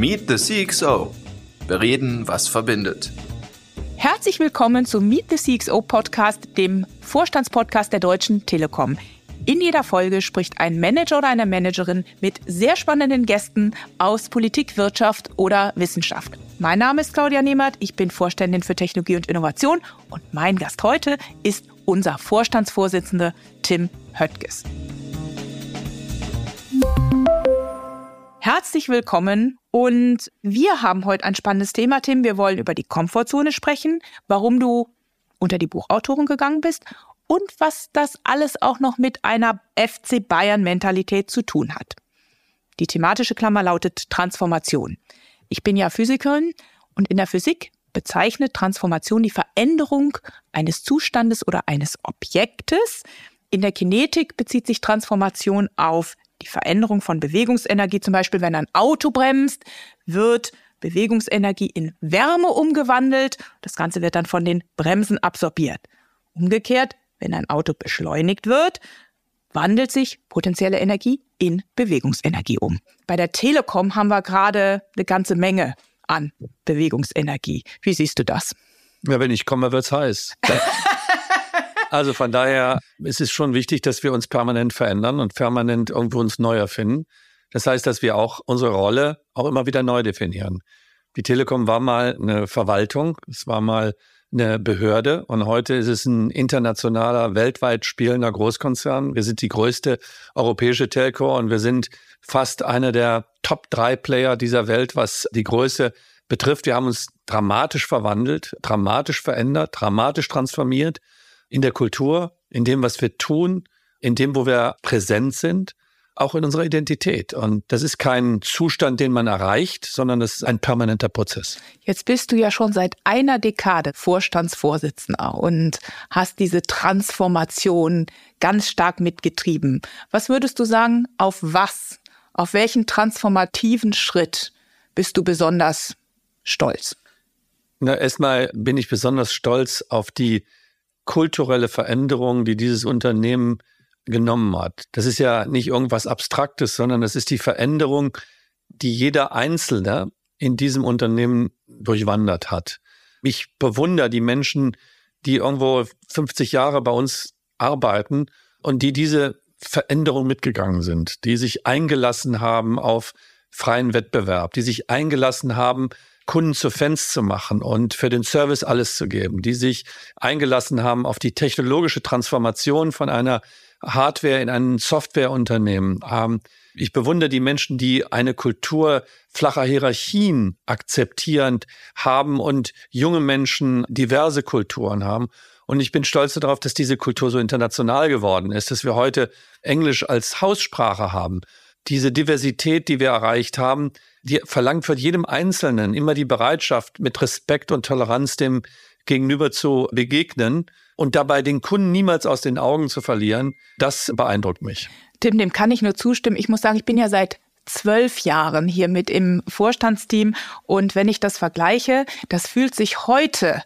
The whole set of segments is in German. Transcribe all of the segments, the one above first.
Meet the CXO. Bereden, was verbindet. Herzlich willkommen zum Meet the CXO Podcast, dem Vorstandspodcast der Deutschen Telekom. In jeder Folge spricht ein Manager oder eine Managerin mit sehr spannenden Gästen aus Politik, Wirtschaft oder Wissenschaft. Mein Name ist Claudia Nehmert, ich bin Vorständin für Technologie und Innovation und mein Gast heute ist unser Vorstandsvorsitzender Tim Höttges. Herzlich willkommen und wir haben heute ein spannendes Thema, Tim. Wir wollen über die Komfortzone sprechen, warum du unter die Buchautoren gegangen bist und was das alles auch noch mit einer FC Bayern Mentalität zu tun hat. Die thematische Klammer lautet Transformation. Ich bin ja Physikerin und in der Physik bezeichnet Transformation die Veränderung eines Zustandes oder eines Objektes. In der Kinetik bezieht sich Transformation auf die Veränderung von Bewegungsenergie, zum Beispiel wenn ein Auto bremst, wird Bewegungsenergie in Wärme umgewandelt. Das Ganze wird dann von den Bremsen absorbiert. Umgekehrt, wenn ein Auto beschleunigt wird, wandelt sich potenzielle Energie in Bewegungsenergie um. Bei der Telekom haben wir gerade eine ganze Menge an Bewegungsenergie. Wie siehst du das? Ja, wenn ich komme, wird's heiß. Also von daher ist es schon wichtig, dass wir uns permanent verändern und permanent irgendwo uns neu erfinden. Das heißt, dass wir auch unsere Rolle auch immer wieder neu definieren. Die Telekom war mal eine Verwaltung, es war mal eine Behörde und heute ist es ein internationaler, weltweit spielender Großkonzern. Wir sind die größte europäische Telco und wir sind fast einer der Top drei Player dieser Welt, was die Größe betrifft. Wir haben uns dramatisch verwandelt, dramatisch verändert, dramatisch transformiert in der Kultur, in dem, was wir tun, in dem, wo wir präsent sind, auch in unserer Identität. Und das ist kein Zustand, den man erreicht, sondern das ist ein permanenter Prozess. Jetzt bist du ja schon seit einer Dekade Vorstandsvorsitzender und hast diese Transformation ganz stark mitgetrieben. Was würdest du sagen, auf was, auf welchen transformativen Schritt bist du besonders stolz? Na, erstmal bin ich besonders stolz auf die kulturelle Veränderung, die dieses Unternehmen genommen hat. Das ist ja nicht irgendwas Abstraktes, sondern das ist die Veränderung, die jeder Einzelne in diesem Unternehmen durchwandert hat. Ich bewundere die Menschen, die irgendwo 50 Jahre bei uns arbeiten und die diese Veränderung mitgegangen sind, die sich eingelassen haben auf freien Wettbewerb, die sich eingelassen haben Kunden zu Fans zu machen und für den Service alles zu geben, die sich eingelassen haben auf die technologische Transformation von einer Hardware in ein Softwareunternehmen. Ähm, ich bewundere die Menschen, die eine Kultur flacher Hierarchien akzeptierend haben und junge Menschen diverse Kulturen haben. Und ich bin stolz darauf, dass diese Kultur so international geworden ist, dass wir heute Englisch als Haussprache haben. Diese Diversität, die wir erreicht haben, die verlangt von jedem Einzelnen immer die Bereitschaft, mit Respekt und Toleranz dem Gegenüber zu begegnen und dabei den Kunden niemals aus den Augen zu verlieren. Das beeindruckt mich. Tim, dem kann ich nur zustimmen. Ich muss sagen, ich bin ja seit zwölf Jahren hier mit im Vorstandsteam und wenn ich das vergleiche, das fühlt sich heute,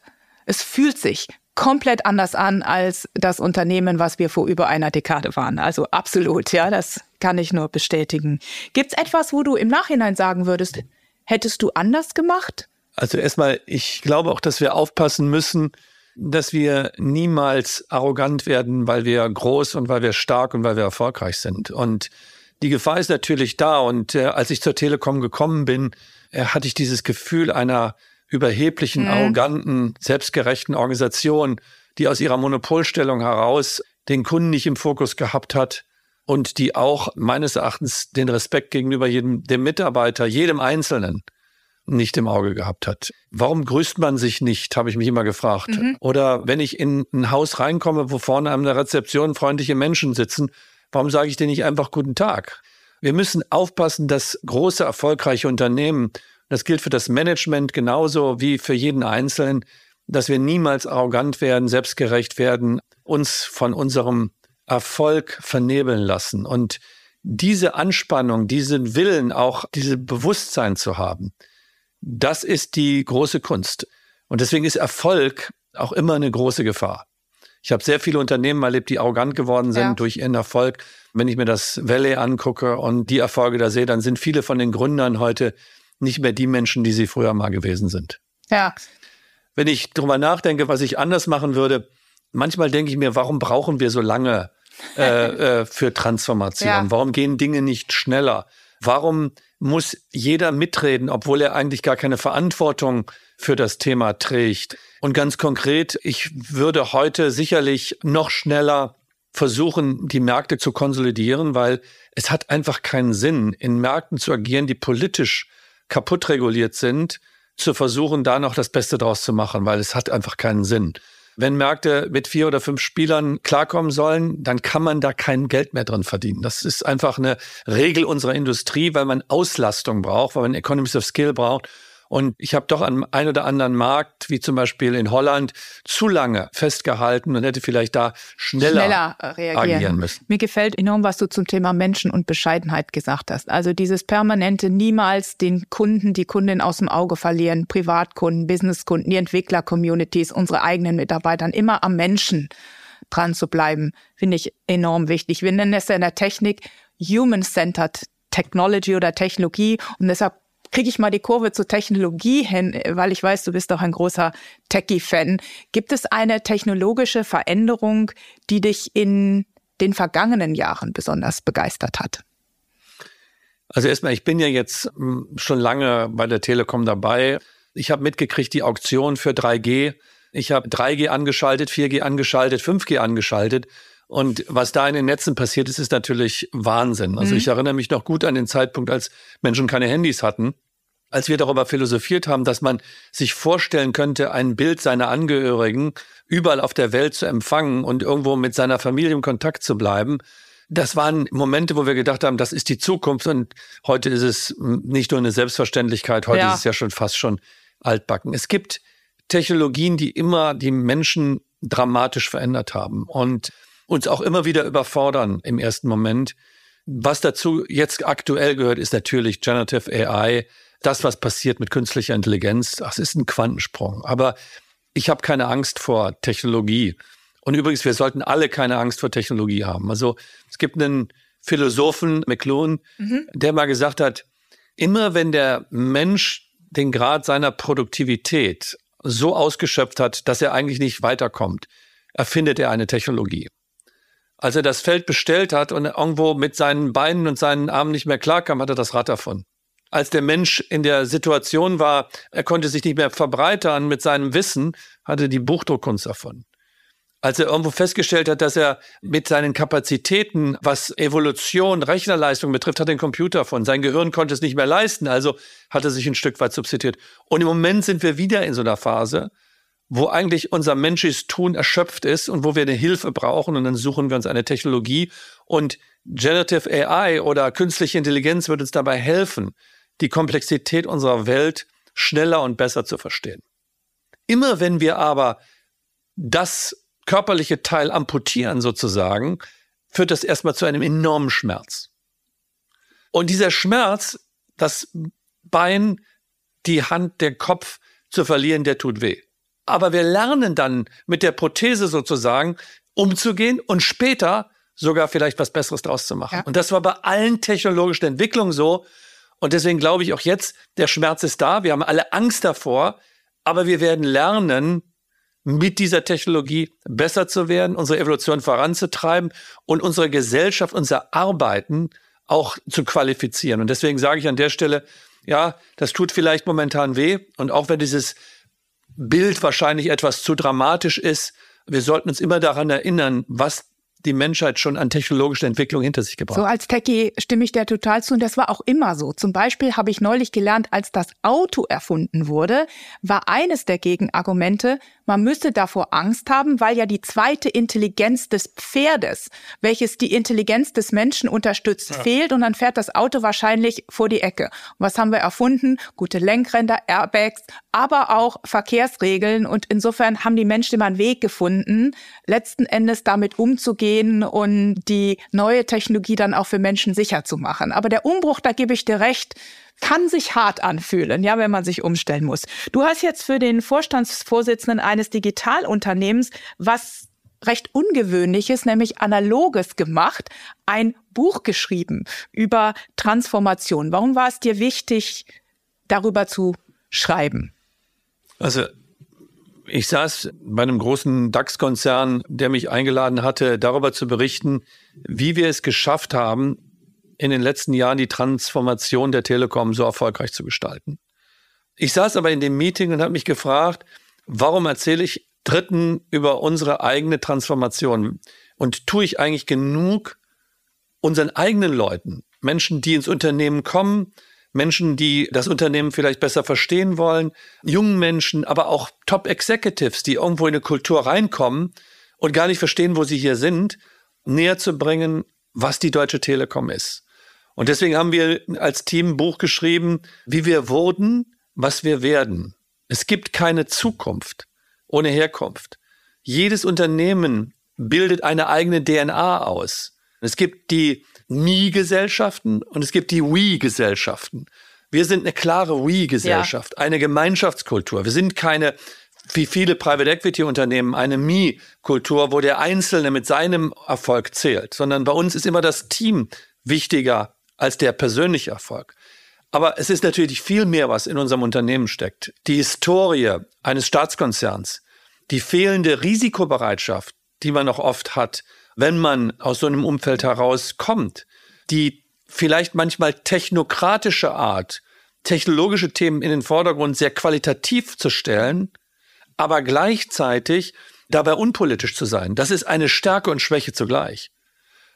es fühlt sich komplett anders an als das Unternehmen, was wir vor über einer Dekade waren. Also absolut, ja, das kann ich nur bestätigen. Gibt es etwas, wo du im Nachhinein sagen würdest, hättest du anders gemacht? Also erstmal, ich glaube auch, dass wir aufpassen müssen, dass wir niemals arrogant werden, weil wir groß und weil wir stark und weil wir erfolgreich sind. Und die Gefahr ist natürlich da. Und äh, als ich zur Telekom gekommen bin, äh, hatte ich dieses Gefühl einer überheblichen, mhm. arroganten, selbstgerechten Organisation, die aus ihrer Monopolstellung heraus den Kunden nicht im Fokus gehabt hat und die auch meines Erachtens den Respekt gegenüber jedem, dem Mitarbeiter, jedem Einzelnen nicht im Auge gehabt hat. Warum grüßt man sich nicht, habe ich mich immer gefragt. Mhm. Oder wenn ich in ein Haus reinkomme, wo vorne an der Rezeption freundliche Menschen sitzen, warum sage ich denen nicht einfach guten Tag? Wir müssen aufpassen, dass große, erfolgreiche Unternehmen das gilt für das Management genauso wie für jeden Einzelnen, dass wir niemals arrogant werden, selbstgerecht werden, uns von unserem Erfolg vernebeln lassen. Und diese Anspannung, diesen Willen, auch diese Bewusstsein zu haben, das ist die große Kunst. Und deswegen ist Erfolg auch immer eine große Gefahr. Ich habe sehr viele Unternehmen erlebt, die arrogant geworden sind ja. durch ihren Erfolg. Wenn ich mir das Valley angucke und die Erfolge da sehe, dann sind viele von den Gründern heute nicht mehr die Menschen, die sie früher mal gewesen sind. Ja. Wenn ich drüber nachdenke, was ich anders machen würde, manchmal denke ich mir, warum brauchen wir so lange äh, äh, für Transformation? Ja. Warum gehen Dinge nicht schneller? Warum muss jeder mitreden, obwohl er eigentlich gar keine Verantwortung für das Thema trägt? Und ganz konkret, ich würde heute sicherlich noch schneller versuchen, die Märkte zu konsolidieren, weil es hat einfach keinen Sinn, in Märkten zu agieren, die politisch kaputt reguliert sind, zu versuchen, da noch das Beste draus zu machen, weil es hat einfach keinen Sinn. Wenn Märkte mit vier oder fünf Spielern klarkommen sollen, dann kann man da kein Geld mehr drin verdienen. Das ist einfach eine Regel unserer Industrie, weil man Auslastung braucht, weil man Economies of Skill braucht. Und ich habe doch an einem oder anderen Markt, wie zum Beispiel in Holland, zu lange festgehalten und hätte vielleicht da schneller, schneller äh, reagieren. agieren müssen. Mir gefällt enorm, was du zum Thema Menschen und Bescheidenheit gesagt hast. Also dieses permanente niemals den Kunden, die Kundin aus dem Auge verlieren, Privatkunden, Businesskunden, die Entwickler-Communities, unsere eigenen Mitarbeitern, immer am Menschen dran zu bleiben, finde ich enorm wichtig. Wir nennen es ja in der Technik Human-Centered Technology oder Technologie und deshalb kriege ich mal die Kurve zur Technologie hin, weil ich weiß, du bist auch ein großer Techie-Fan. Gibt es eine technologische Veränderung, die dich in den vergangenen Jahren besonders begeistert hat? Also erstmal, ich bin ja jetzt hm, schon lange bei der Telekom dabei. Ich habe mitgekriegt die Auktion für 3G. Ich habe 3G angeschaltet, 4G angeschaltet, 5G angeschaltet. Und was da in den Netzen passiert ist, ist natürlich Wahnsinn. Also mhm. ich erinnere mich noch gut an den Zeitpunkt, als Menschen keine Handys hatten als wir darüber philosophiert haben, dass man sich vorstellen könnte, ein Bild seiner Angehörigen überall auf der Welt zu empfangen und irgendwo mit seiner Familie im Kontakt zu bleiben, das waren Momente, wo wir gedacht haben, das ist die Zukunft und heute ist es nicht nur eine Selbstverständlichkeit, heute ja. ist es ja schon fast schon altbacken. Es gibt Technologien, die immer die Menschen dramatisch verändert haben und uns auch immer wieder überfordern im ersten Moment. Was dazu jetzt aktuell gehört, ist natürlich Generative AI, das, was passiert mit künstlicher Intelligenz, das ist ein Quantensprung. Aber ich habe keine Angst vor Technologie. Und übrigens, wir sollten alle keine Angst vor Technologie haben. Also es gibt einen Philosophen, McLuhan, mhm. der mal gesagt hat, immer wenn der Mensch den Grad seiner Produktivität so ausgeschöpft hat, dass er eigentlich nicht weiterkommt, erfindet er eine Technologie. Als er das Feld bestellt hat und irgendwo mit seinen Beinen und seinen Armen nicht mehr klarkam, hat er das Rad davon als der Mensch in der Situation war, er konnte sich nicht mehr verbreitern mit seinem Wissen, hatte die Buchdruckkunst davon. Als er irgendwo festgestellt hat, dass er mit seinen Kapazitäten, was Evolution, Rechnerleistung betrifft, hat den Computer von. Sein Gehirn konnte es nicht mehr leisten, also hat er sich ein Stück weit substituiert. Und im Moment sind wir wieder in so einer Phase, wo eigentlich unser menschliches Tun erschöpft ist und wo wir eine Hilfe brauchen und dann suchen wir uns eine Technologie und Generative AI oder künstliche Intelligenz wird uns dabei helfen, die Komplexität unserer Welt schneller und besser zu verstehen. Immer wenn wir aber das körperliche Teil amputieren sozusagen, führt das erstmal zu einem enormen Schmerz. Und dieser Schmerz, das Bein, die Hand, der Kopf zu verlieren, der tut weh. Aber wir lernen dann mit der Prothese sozusagen umzugehen und später sogar vielleicht was Besseres draus zu machen. Ja. Und das war bei allen technologischen Entwicklungen so. Und deswegen glaube ich auch jetzt, der Schmerz ist da. Wir haben alle Angst davor, aber wir werden lernen, mit dieser Technologie besser zu werden, unsere Evolution voranzutreiben und unsere Gesellschaft, unser Arbeiten auch zu qualifizieren. Und deswegen sage ich an der Stelle, ja, das tut vielleicht momentan weh. Und auch wenn dieses Bild wahrscheinlich etwas zu dramatisch ist, wir sollten uns immer daran erinnern, was die Menschheit schon an technologischer Entwicklung hinter sich gebracht. So als Techie stimme ich dir total zu und das war auch immer so. Zum Beispiel habe ich neulich gelernt, als das Auto erfunden wurde, war eines der Gegenargumente, man müsste davor Angst haben, weil ja die zweite Intelligenz des Pferdes, welches die Intelligenz des Menschen unterstützt, ja. fehlt und dann fährt das Auto wahrscheinlich vor die Ecke. Und was haben wir erfunden? Gute Lenkränder, Airbags, aber auch Verkehrsregeln und insofern haben die Menschen immer einen Weg gefunden, letzten Endes damit umzugehen und die neue Technologie dann auch für Menschen sicher zu machen. Aber der Umbruch, da gebe ich dir recht, kann sich hart anfühlen, ja, wenn man sich umstellen muss. Du hast jetzt für den Vorstandsvorsitzenden eines Digitalunternehmens was recht ungewöhnliches, nämlich analoges gemacht, ein Buch geschrieben über Transformation. Warum war es dir wichtig, darüber zu schreiben? Also ich saß bei einem großen DAX-Konzern, der mich eingeladen hatte, darüber zu berichten, wie wir es geschafft haben, in den letzten Jahren die Transformation der Telekom so erfolgreich zu gestalten. Ich saß aber in dem Meeting und habe mich gefragt, warum erzähle ich Dritten über unsere eigene Transformation? Und tue ich eigentlich genug unseren eigenen Leuten, Menschen, die ins Unternehmen kommen, Menschen, die das Unternehmen vielleicht besser verstehen wollen, jungen Menschen, aber auch Top-Executives, die irgendwo in eine Kultur reinkommen und gar nicht verstehen, wo sie hier sind, näher zu bringen, was die Deutsche Telekom ist. Und deswegen haben wir als Team ein Buch geschrieben, wie wir wurden, was wir werden. Es gibt keine Zukunft ohne Herkunft. Jedes Unternehmen bildet eine eigene DNA aus. Es gibt die Me-Gesellschaften und es gibt die We-Gesellschaften. Wir sind eine klare We-Gesellschaft, ja. eine Gemeinschaftskultur. Wir sind keine, wie viele Private Equity Unternehmen, eine Me-Kultur, wo der Einzelne mit seinem Erfolg zählt, sondern bei uns ist immer das Team wichtiger als der persönliche Erfolg. Aber es ist natürlich viel mehr, was in unserem Unternehmen steckt. Die Historie eines Staatskonzerns, die fehlende Risikobereitschaft, die man noch oft hat, wenn man aus so einem Umfeld herauskommt, die vielleicht manchmal technokratische Art, technologische Themen in den Vordergrund sehr qualitativ zu stellen, aber gleichzeitig dabei unpolitisch zu sein. Das ist eine Stärke und Schwäche zugleich.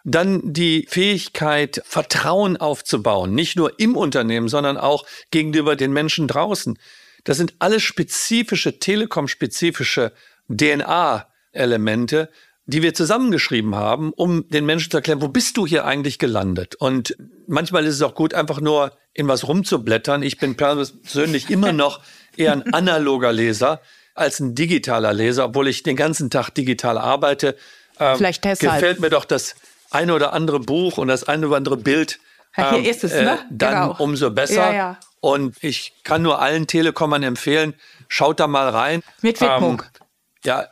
Dann die Fähigkeit, Vertrauen aufzubauen, nicht nur im Unternehmen, sondern auch gegenüber den Menschen draußen. Das sind alles spezifische, telekom-spezifische DNA-Elemente, die wir zusammengeschrieben haben, um den Menschen zu erklären, wo bist du hier eigentlich gelandet? Und manchmal ist es auch gut, einfach nur in was rumzublättern. Ich bin persönlich immer noch eher ein analoger Leser als ein digitaler Leser, obwohl ich den ganzen Tag digital arbeite. Ähm, Vielleicht deshalb. Gefällt mir doch das eine oder andere Buch und das eine oder andere Bild. Ja, hier ähm, ist es, ne? Äh, dann genau. umso besser. Ja, ja. Und ich kann nur allen Telekommern empfehlen, schaut da mal rein. Mit Widmung. Ähm, ja,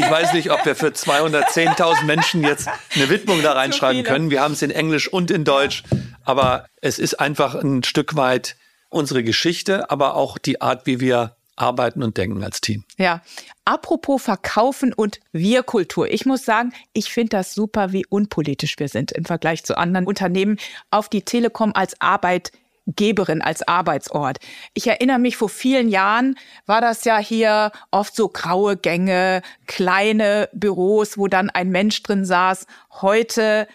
ich weiß nicht, ob wir für 210.000 Menschen jetzt eine Widmung da reinschreiben können. Wir haben es in Englisch und in Deutsch, aber es ist einfach ein Stück weit unsere Geschichte, aber auch die Art, wie wir arbeiten und denken als Team. Ja, apropos Verkaufen und Wir-Kultur. Ich muss sagen, ich finde das super, wie unpolitisch wir sind im Vergleich zu anderen Unternehmen auf die Telekom als Arbeit Geberin als Arbeitsort. Ich erinnere mich, vor vielen Jahren war das ja hier oft so graue Gänge, kleine Büros, wo dann ein Mensch drin saß. Heute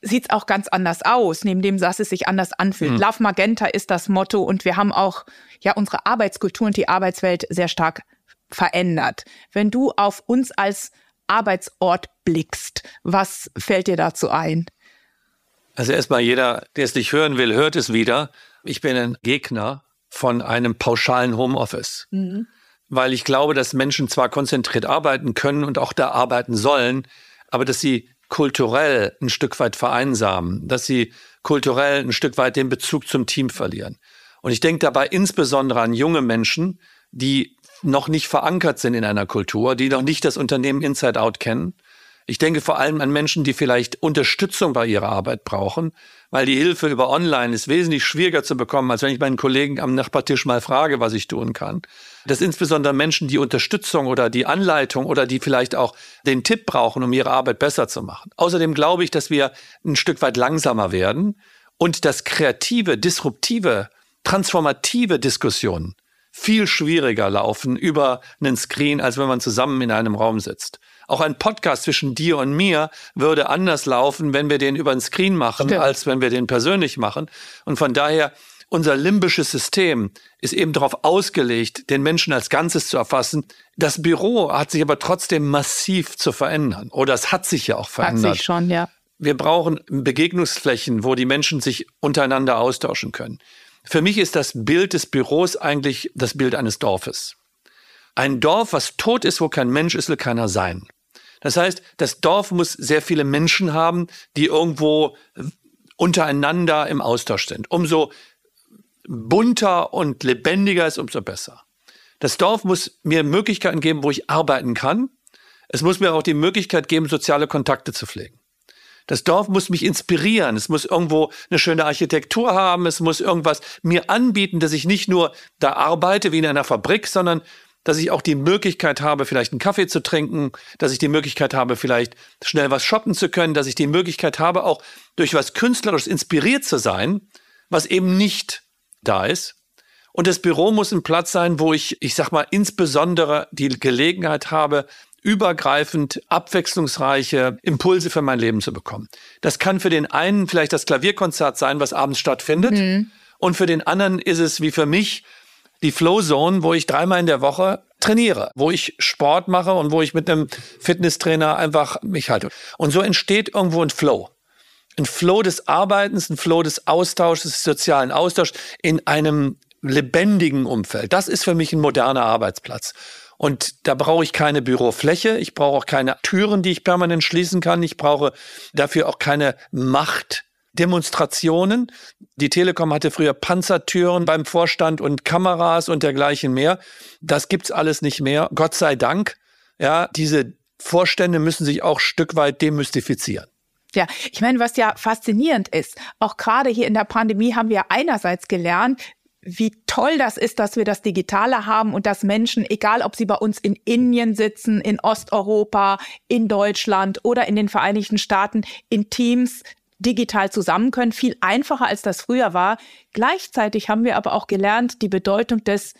sieht's auch ganz anders aus, neben dem dass es sich anders anfühlt. Mhm. Love Magenta ist das Motto und wir haben auch ja unsere Arbeitskultur und die Arbeitswelt sehr stark verändert. Wenn du auf uns als Arbeitsort blickst, was fällt dir dazu ein? Also erstmal jeder, der es nicht hören will, hört es wieder. Ich bin ein Gegner von einem pauschalen Homeoffice. Mhm. Weil ich glaube, dass Menschen zwar konzentriert arbeiten können und auch da arbeiten sollen, aber dass sie kulturell ein Stück weit vereinsamen, dass sie kulturell ein Stück weit den Bezug zum Team verlieren. Und ich denke dabei insbesondere an junge Menschen, die noch nicht verankert sind in einer Kultur, die noch nicht das Unternehmen Inside Out kennen ich denke vor allem an Menschen, die vielleicht Unterstützung bei ihrer Arbeit brauchen, weil die Hilfe über Online ist wesentlich schwieriger zu bekommen, als wenn ich meinen Kollegen am Nachbartisch mal frage, was ich tun kann. Das insbesondere Menschen, die Unterstützung oder die Anleitung oder die vielleicht auch den Tipp brauchen, um ihre Arbeit besser zu machen. Außerdem glaube ich, dass wir ein Stück weit langsamer werden und dass kreative, disruptive, transformative Diskussionen viel schwieriger laufen über einen Screen, als wenn man zusammen in einem Raum sitzt. Auch ein Podcast zwischen dir und mir würde anders laufen, wenn wir den über ein Screen machen, Stimmt. als wenn wir den persönlich machen. Und von daher, unser limbisches System ist eben darauf ausgelegt, den Menschen als Ganzes zu erfassen. Das Büro hat sich aber trotzdem massiv zu verändern. Oder es hat sich ja auch verändert. Hat sich schon, ja. Wir brauchen Begegnungsflächen, wo die Menschen sich untereinander austauschen können. Für mich ist das Bild des Büros eigentlich das Bild eines Dorfes. Ein Dorf, was tot ist, wo kein Mensch ist, will keiner sein. Das heißt, das Dorf muss sehr viele Menschen haben, die irgendwo untereinander im Austausch sind. Umso bunter und lebendiger ist, umso besser. Das Dorf muss mir Möglichkeiten geben, wo ich arbeiten kann. Es muss mir auch die Möglichkeit geben, soziale Kontakte zu pflegen. Das Dorf muss mich inspirieren. Es muss irgendwo eine schöne Architektur haben. Es muss irgendwas mir anbieten, dass ich nicht nur da arbeite wie in einer Fabrik, sondern dass ich auch die Möglichkeit habe, vielleicht einen Kaffee zu trinken, dass ich die Möglichkeit habe, vielleicht schnell was shoppen zu können, dass ich die Möglichkeit habe, auch durch was künstlerisch inspiriert zu sein, was eben nicht da ist. Und das Büro muss ein Platz sein, wo ich, ich sag mal, insbesondere die Gelegenheit habe, übergreifend abwechslungsreiche Impulse für mein Leben zu bekommen. Das kann für den einen vielleicht das Klavierkonzert sein, was abends stattfindet. Mhm. Und für den anderen ist es wie für mich die Flow Zone, wo ich dreimal in der Woche trainiere, wo ich Sport mache und wo ich mit einem Fitnesstrainer einfach mich halte. Und so entsteht irgendwo ein Flow. Ein Flow des Arbeitens, ein Flow des Austausches, des sozialen Austauschs in einem lebendigen Umfeld. Das ist für mich ein moderner Arbeitsplatz. Und da brauche ich keine Bürofläche, ich brauche auch keine Türen, die ich permanent schließen kann, ich brauche dafür auch keine Machtdemonstrationen. Die Telekom hatte früher Panzertüren beim Vorstand und Kameras und dergleichen mehr. Das gibt's alles nicht mehr. Gott sei Dank. Ja, diese Vorstände müssen sich auch Stück weit demystifizieren. Ja, ich meine, was ja faszinierend ist, auch gerade hier in der Pandemie haben wir einerseits gelernt, wie toll das ist, dass wir das Digitale haben und dass Menschen, egal ob sie bei uns in Indien sitzen, in Osteuropa, in Deutschland oder in den Vereinigten Staaten, in Teams digital zusammen können, viel einfacher als das früher war. Gleichzeitig haben wir aber auch gelernt, die Bedeutung des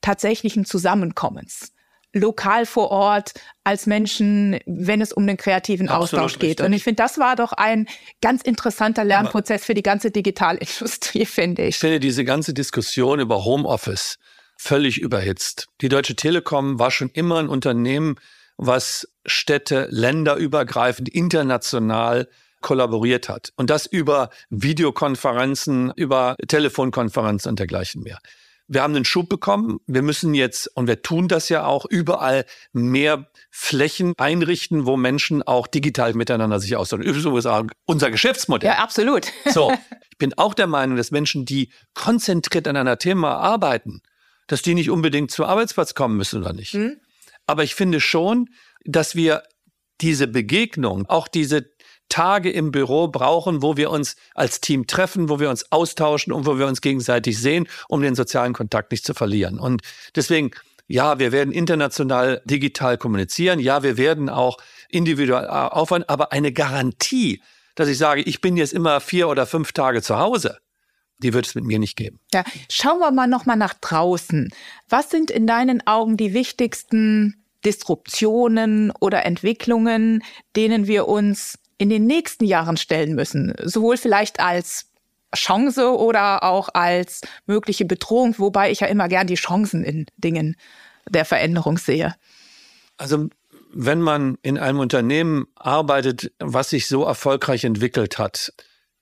tatsächlichen Zusammenkommens lokal vor Ort als Menschen, wenn es um den kreativen Absolut Austausch geht. Richtig. Und ich finde, das war doch ein ganz interessanter Lernprozess für die ganze Digitalindustrie, finde ich. Ich finde diese ganze Diskussion über Homeoffice völlig überhitzt. Die Deutsche Telekom war schon immer ein Unternehmen, was Städte länderübergreifend international kollaboriert hat. Und das über Videokonferenzen, über Telefonkonferenzen und dergleichen mehr wir haben einen Schub bekommen. Wir müssen jetzt, und wir tun das ja auch, überall mehr Flächen einrichten, wo Menschen auch digital miteinander sich austauschen. Übrigens unser Geschäftsmodell. Ja, absolut. so, ich bin auch der Meinung, dass Menschen, die konzentriert an einer Thema arbeiten, dass die nicht unbedingt zum Arbeitsplatz kommen müssen oder nicht. Mhm. Aber ich finde schon, dass wir diese Begegnung, auch diese Tage im Büro brauchen, wo wir uns als Team treffen, wo wir uns austauschen und wo wir uns gegenseitig sehen, um den sozialen Kontakt nicht zu verlieren. Und deswegen, ja, wir werden international digital kommunizieren. Ja, wir werden auch individuell aufwand, aber eine Garantie, dass ich sage, ich bin jetzt immer vier oder fünf Tage zu Hause, die wird es mit mir nicht geben. Ja, schauen wir mal noch mal nach draußen. Was sind in deinen Augen die wichtigsten Disruptionen oder Entwicklungen, denen wir uns in den nächsten Jahren stellen müssen, sowohl vielleicht als Chance oder auch als mögliche Bedrohung, wobei ich ja immer gern die Chancen in Dingen der Veränderung sehe. Also wenn man in einem Unternehmen arbeitet, was sich so erfolgreich entwickelt hat,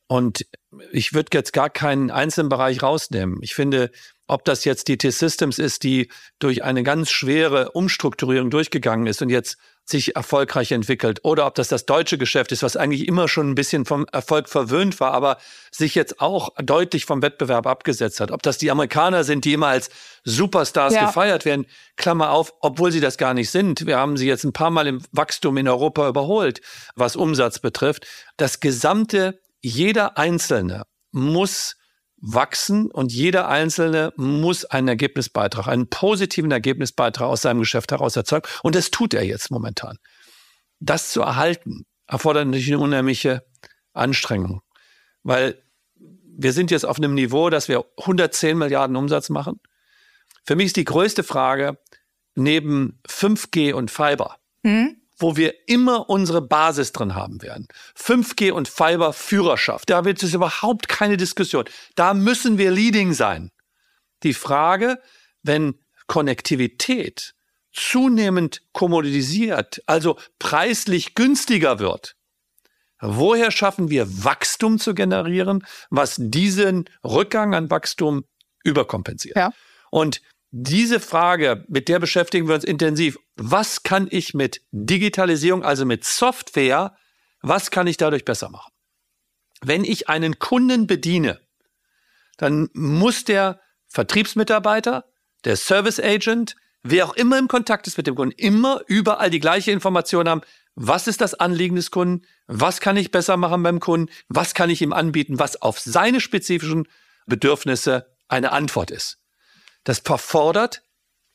und ich würde jetzt gar keinen einzelnen Bereich rausnehmen. Ich finde, ob das jetzt die T-Systems ist, die durch eine ganz schwere Umstrukturierung durchgegangen ist und jetzt sich erfolgreich entwickelt oder ob das das deutsche Geschäft ist, was eigentlich immer schon ein bisschen vom Erfolg verwöhnt war, aber sich jetzt auch deutlich vom Wettbewerb abgesetzt hat. Ob das die Amerikaner sind, die immer als Superstars ja. gefeiert werden, Klammer auf, obwohl sie das gar nicht sind. Wir haben sie jetzt ein paar Mal im Wachstum in Europa überholt, was Umsatz betrifft. Das gesamte, jeder Einzelne muss wachsen und jeder Einzelne muss einen Ergebnisbeitrag, einen positiven Ergebnisbeitrag aus seinem Geschäft heraus erzeugen. Und das tut er jetzt momentan. Das zu erhalten, erfordert natürlich eine unheimliche Anstrengung, weil wir sind jetzt auf einem Niveau, dass wir 110 Milliarden Umsatz machen. Für mich ist die größte Frage neben 5G und Fiber, mhm wo wir immer unsere Basis drin haben werden. 5G und Fiber Führerschaft. Da wird es überhaupt keine Diskussion. Da müssen wir leading sein. Die Frage, wenn Konnektivität zunehmend kommodisiert, also preislich günstiger wird, woher schaffen wir Wachstum zu generieren, was diesen Rückgang an Wachstum überkompensiert? Ja. Und diese Frage, mit der beschäftigen wir uns intensiv. Was kann ich mit Digitalisierung, also mit Software, was kann ich dadurch besser machen? Wenn ich einen Kunden bediene, dann muss der Vertriebsmitarbeiter, der Service Agent, wer auch immer im Kontakt ist mit dem Kunden, immer überall die gleiche Information haben. Was ist das Anliegen des Kunden? Was kann ich besser machen beim Kunden? Was kann ich ihm anbieten, was auf seine spezifischen Bedürfnisse eine Antwort ist? Das verfordert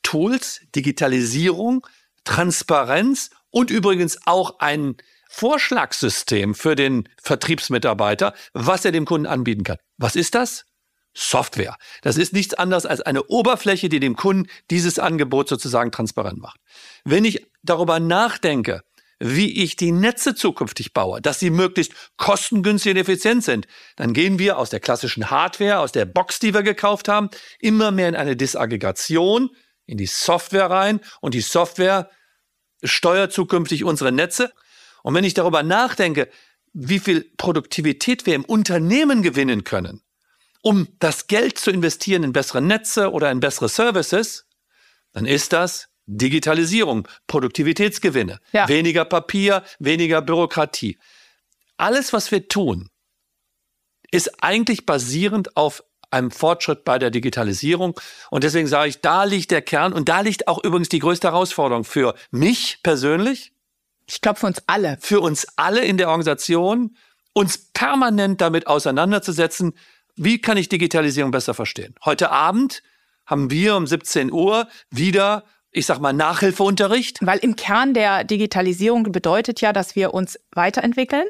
Tools, Digitalisierung, Transparenz und übrigens auch ein Vorschlagssystem für den Vertriebsmitarbeiter, was er dem Kunden anbieten kann. Was ist das? Software. Das ist nichts anderes als eine Oberfläche, die dem Kunden dieses Angebot sozusagen transparent macht. Wenn ich darüber nachdenke, wie ich die Netze zukünftig baue, dass sie möglichst kostengünstig und effizient sind, dann gehen wir aus der klassischen Hardware, aus der Box, die wir gekauft haben, immer mehr in eine Disaggregation, in die Software rein und die Software steuert zukünftig unsere Netze. Und wenn ich darüber nachdenke, wie viel Produktivität wir im Unternehmen gewinnen können, um das Geld zu investieren in bessere Netze oder in bessere Services, dann ist das Digitalisierung, Produktivitätsgewinne, ja. weniger Papier, weniger Bürokratie. Alles, was wir tun, ist eigentlich basierend auf einem Fortschritt bei der Digitalisierung. Und deswegen sage ich, da liegt der Kern und da liegt auch übrigens die größte Herausforderung für mich persönlich. Ich glaube für uns alle. Für uns alle in der Organisation, uns permanent damit auseinanderzusetzen, wie kann ich Digitalisierung besser verstehen? Heute Abend haben wir um 17 Uhr wieder ich sag mal, Nachhilfeunterricht. Weil im Kern der Digitalisierung bedeutet ja, dass wir uns weiterentwickeln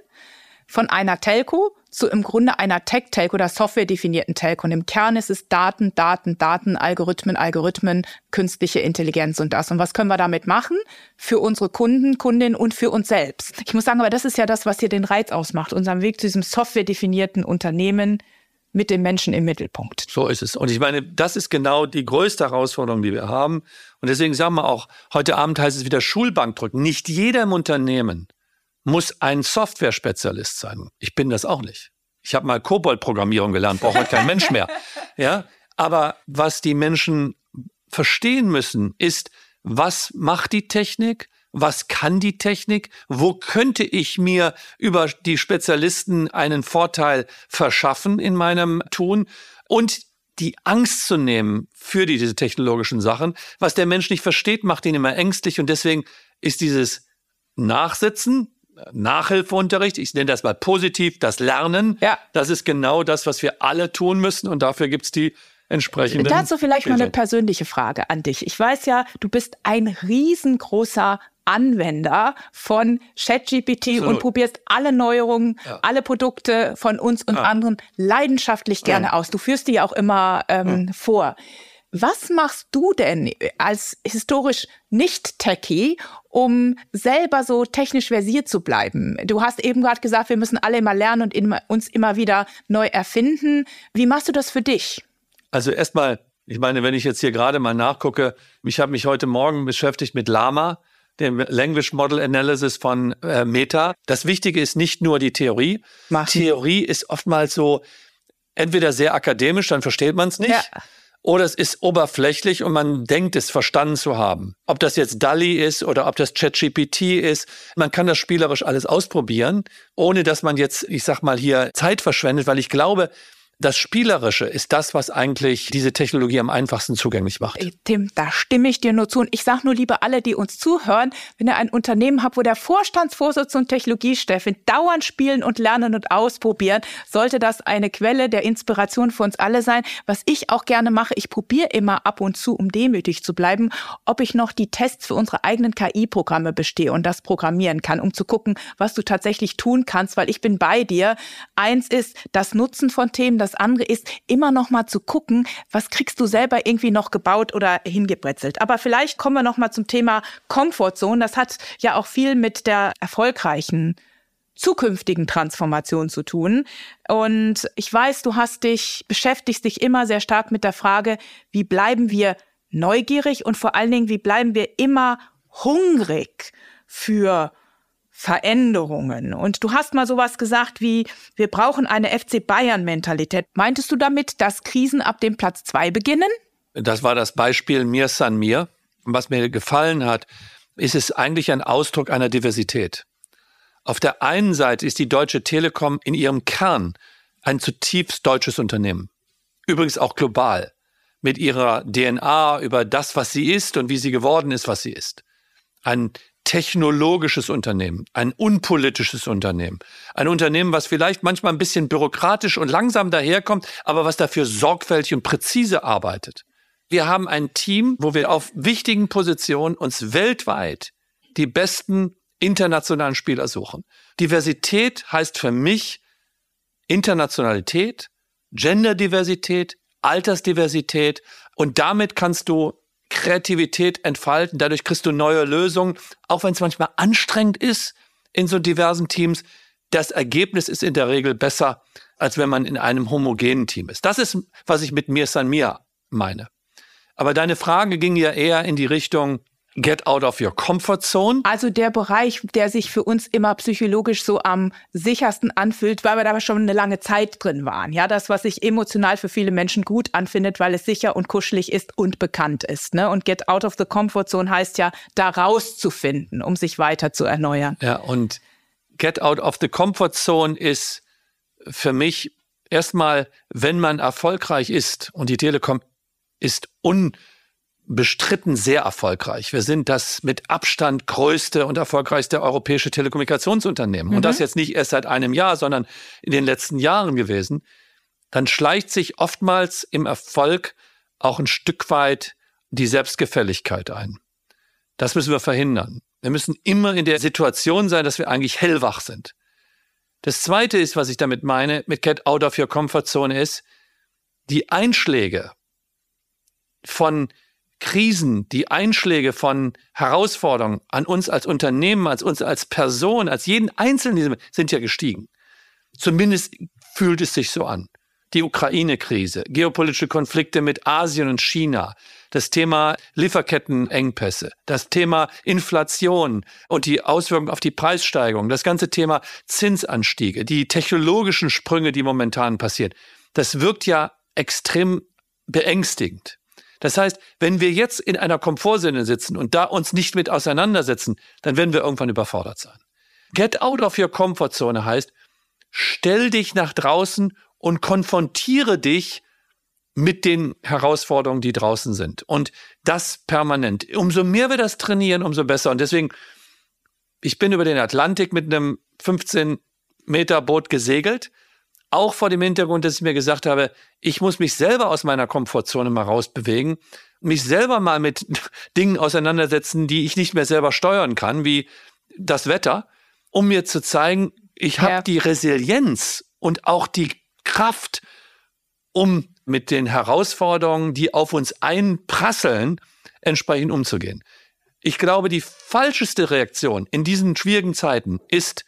von einer Telco zu im Grunde einer Tech-Telco oder software-definierten Telco. Und im Kern ist es Daten, Daten, Daten, Algorithmen, Algorithmen, künstliche Intelligenz und das. Und was können wir damit machen? Für unsere Kunden, Kundinnen und für uns selbst. Ich muss sagen, aber das ist ja das, was hier den Reiz ausmacht. Unserem Weg zu diesem software-definierten Unternehmen, mit dem Menschen im Mittelpunkt. So ist es. Und ich meine, das ist genau die größte Herausforderung, die wir haben. Und deswegen sagen wir auch, heute Abend heißt es wieder Schulbank drücken. Nicht jeder im Unternehmen muss ein Software-Spezialist sein. Ich bin das auch nicht. Ich habe mal Kobold-Programmierung gelernt, braucht heute kein Mensch mehr. Ja, aber was die Menschen verstehen müssen, ist, was macht die Technik? Was kann die Technik, wo könnte ich mir über die Spezialisten einen Vorteil verschaffen in meinem Tun und die Angst zu nehmen für diese technologischen Sachen. Was der Mensch nicht versteht, macht ihn immer ängstlich und deswegen ist dieses Nachsitzen, Nachhilfeunterricht, ich nenne das mal positiv, das Lernen, ja. das ist genau das, was wir alle tun müssen und dafür gibt's die entsprechenden. Dazu vielleicht mal eine persönliche Frage an dich. Ich weiß ja, du bist ein riesengroßer Anwender von ChatGPT und probierst alle Neuerungen, ja. alle Produkte von uns und ja. anderen leidenschaftlich gerne ja. aus. Du führst die ja auch immer ähm, vor. Was machst du denn als historisch nicht Techie, um selber so technisch versiert zu bleiben? Du hast eben gerade gesagt, wir müssen alle immer lernen und immer, uns immer wieder neu erfinden. Wie machst du das für dich? Also erstmal, ich meine, wenn ich jetzt hier gerade mal nachgucke, ich habe mich heute Morgen beschäftigt mit Lama dem Language Model Analysis von äh, Meta. Das Wichtige ist nicht nur die Theorie. Mach. Theorie ist oftmals so entweder sehr akademisch, dann versteht man es nicht. Ja. Oder es ist oberflächlich und man denkt es verstanden zu haben. Ob das jetzt DALI ist oder ob das ChatGPT ist, man kann das spielerisch alles ausprobieren, ohne dass man jetzt, ich sag mal hier, Zeit verschwendet, weil ich glaube, das Spielerische ist das, was eigentlich diese Technologie am einfachsten zugänglich macht. Tim, da stimme ich dir nur zu. Und ich sage nur lieber alle, die uns zuhören, wenn ihr ein Unternehmen habt, wo der Vorstandsvorsitz und Technologiechef dauernd spielen und lernen und ausprobieren, sollte das eine Quelle der Inspiration für uns alle sein. Was ich auch gerne mache, ich probiere immer ab und zu, um demütig zu bleiben, ob ich noch die Tests für unsere eigenen KI-Programme bestehe und das programmieren kann, um zu gucken, was du tatsächlich tun kannst, weil ich bin bei dir. Eins ist das Nutzen von Themen, das andere ist, immer noch mal zu gucken, was kriegst du selber irgendwie noch gebaut oder hingebrezelt. Aber vielleicht kommen wir noch mal zum Thema Comfortzone. Das hat ja auch viel mit der erfolgreichen zukünftigen Transformation zu tun. Und ich weiß, du hast dich, beschäftigst dich immer sehr stark mit der Frage, wie bleiben wir neugierig und vor allen Dingen, wie bleiben wir immer hungrig für Veränderungen. Und du hast mal sowas gesagt wie, wir brauchen eine FC Bayern-Mentalität. Meintest du damit, dass Krisen ab dem Platz zwei beginnen? Das war das Beispiel Mir San Mir. Was mir gefallen hat, ist es eigentlich ein Ausdruck einer Diversität. Auf der einen Seite ist die Deutsche Telekom in ihrem Kern ein zutiefst deutsches Unternehmen. Übrigens auch global. Mit ihrer DNA über das, was sie ist und wie sie geworden ist, was sie ist. Ein technologisches Unternehmen, ein unpolitisches Unternehmen, ein Unternehmen, was vielleicht manchmal ein bisschen bürokratisch und langsam daherkommt, aber was dafür sorgfältig und präzise arbeitet. Wir haben ein Team, wo wir auf wichtigen Positionen uns weltweit die besten internationalen Spieler suchen. Diversität heißt für mich Internationalität, Genderdiversität, Altersdiversität und damit kannst du Kreativität entfalten. Dadurch kriegst du neue Lösungen, auch wenn es manchmal anstrengend ist in so diversen Teams. Das Ergebnis ist in der Regel besser, als wenn man in einem homogenen Team ist. Das ist, was ich mit Mir San Mir meine. Aber deine Frage ging ja eher in die Richtung, Get out of your comfort zone. Also der Bereich, der sich für uns immer psychologisch so am sichersten anfühlt, weil wir da schon eine lange Zeit drin waren. Ja, das, was sich emotional für viele Menschen gut anfindet, weil es sicher und kuschelig ist und bekannt ist. Ne? Und get out of the comfort zone heißt ja, da rauszufinden, um sich weiter zu erneuern. Ja, und get out of the comfort zone ist für mich erstmal, wenn man erfolgreich ist und die Telekom ist un bestritten sehr erfolgreich. Wir sind das mit Abstand größte und erfolgreichste europäische Telekommunikationsunternehmen. Mhm. Und das jetzt nicht erst seit einem Jahr, sondern in den letzten Jahren gewesen. Dann schleicht sich oftmals im Erfolg auch ein Stück weit die Selbstgefälligkeit ein. Das müssen wir verhindern. Wir müssen immer in der Situation sein, dass wir eigentlich hellwach sind. Das zweite ist, was ich damit meine, mit Get Out of Your Comfort Zone ist, die Einschläge von Krisen, die Einschläge von Herausforderungen an uns als Unternehmen, als uns als Person, als jeden Einzelnen sind ja gestiegen. Zumindest fühlt es sich so an. Die Ukraine-Krise, geopolitische Konflikte mit Asien und China, das Thema Lieferkettenengpässe, das Thema Inflation und die Auswirkungen auf die Preissteigerung, das ganze Thema Zinsanstiege, die technologischen Sprünge, die momentan passieren. Das wirkt ja extrem beängstigend. Das heißt, wenn wir jetzt in einer Komfortzone sitzen und da uns nicht mit auseinandersetzen, dann werden wir irgendwann überfordert sein. Get out of your comfort zone heißt, stell dich nach draußen und konfrontiere dich mit den Herausforderungen, die draußen sind. Und das permanent. Umso mehr wir das trainieren, umso besser. Und deswegen, ich bin über den Atlantik mit einem 15 Meter Boot gesegelt auch vor dem Hintergrund, dass ich mir gesagt habe, ich muss mich selber aus meiner Komfortzone mal rausbewegen, mich selber mal mit Dingen auseinandersetzen, die ich nicht mehr selber steuern kann, wie das Wetter, um mir zu zeigen, ich habe ja. die Resilienz und auch die Kraft, um mit den Herausforderungen, die auf uns einprasseln, entsprechend umzugehen. Ich glaube, die falscheste Reaktion in diesen schwierigen Zeiten ist,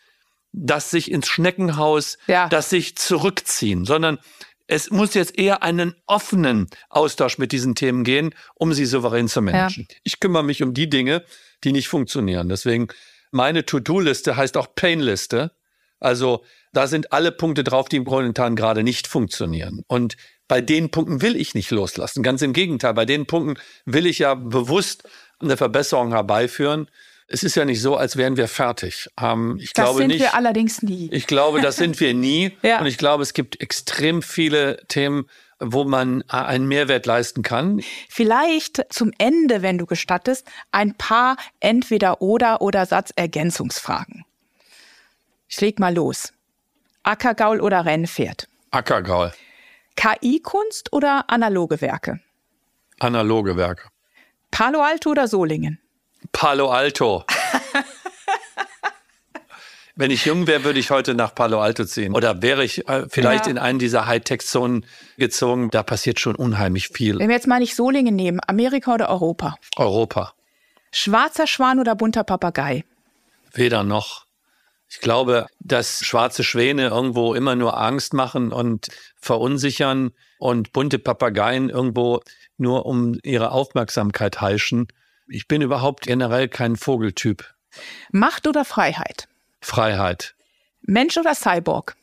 das sich ins Schneckenhaus, ja. das sich zurückziehen, sondern es muss jetzt eher einen offenen Austausch mit diesen Themen gehen, um sie souverän zu managen. Ja. Ich kümmere mich um die Dinge, die nicht funktionieren. Deswegen meine To-Do-Liste heißt auch Pain-Liste. Also da sind alle Punkte drauf, die im momentan gerade nicht funktionieren. Und bei den Punkten will ich nicht loslassen. Ganz im Gegenteil, bei den Punkten will ich ja bewusst eine Verbesserung herbeiführen. Es ist ja nicht so, als wären wir fertig. Ähm, ich das glaube sind nicht, wir allerdings nie. Ich glaube, das sind wir nie. ja. Und ich glaube, es gibt extrem viele Themen, wo man äh, einen Mehrwert leisten kann. Vielleicht zum Ende, wenn du gestattest, ein paar Entweder-Oder- oder Satzergänzungsfragen. Ich leg mal los. Ackergaul oder Rennpferd? Ackergaul. KI-Kunst oder analoge Werke? Analoge Werke. Palo Alto oder Solingen? Palo Alto. Wenn ich jung wäre, würde ich heute nach Palo Alto ziehen. Oder wäre ich äh, vielleicht ja. in einen dieser Hightech-Zonen gezogen. Da passiert schon unheimlich viel. Wenn wir jetzt mal nicht Solingen nehmen, Amerika oder Europa? Europa. Schwarzer Schwan oder bunter Papagei? Weder noch. Ich glaube, dass schwarze Schwäne irgendwo immer nur Angst machen und verunsichern und bunte Papageien irgendwo nur um ihre Aufmerksamkeit heischen. Ich bin überhaupt generell kein Vogeltyp. Macht oder Freiheit? Freiheit. Mensch oder Cyborg?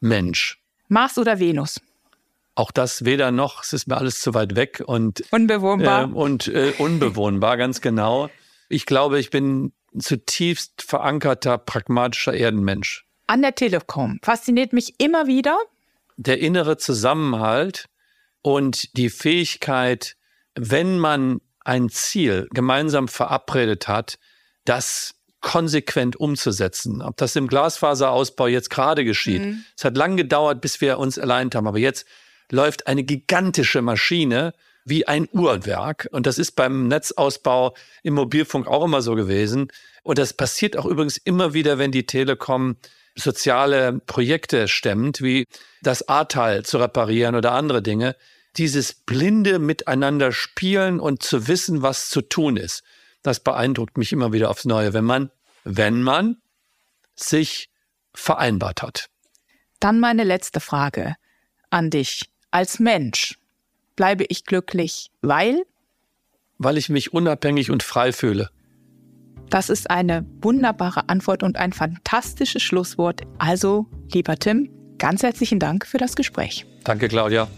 Mensch. Mars oder Venus? Auch das weder noch, es ist mir alles zu weit weg und unbewohnbar. Äh, und äh, unbewohnbar, ganz genau. Ich glaube, ich bin zutiefst verankerter, pragmatischer Erdenmensch. An der Telekom fasziniert mich immer wieder der innere Zusammenhalt und die Fähigkeit, wenn man ein Ziel gemeinsam verabredet hat, das konsequent umzusetzen. Ob das im Glasfaserausbau jetzt gerade geschieht. Mhm. Es hat lang gedauert, bis wir uns allein haben, aber jetzt läuft eine gigantische Maschine wie ein Uhrwerk. Und das ist beim Netzausbau im Mobilfunk auch immer so gewesen. Und das passiert auch übrigens immer wieder, wenn die Telekom soziale Projekte stemmt, wie das Ahrtal zu reparieren oder andere Dinge. Dieses blinde Miteinander spielen und zu wissen, was zu tun ist. Das beeindruckt mich immer wieder aufs Neue, wenn man, wenn man sich vereinbart hat. Dann meine letzte Frage an dich. Als Mensch bleibe ich glücklich, weil? Weil ich mich unabhängig und frei fühle. Das ist eine wunderbare Antwort und ein fantastisches Schlusswort. Also, lieber Tim, ganz herzlichen Dank für das Gespräch. Danke, Claudia.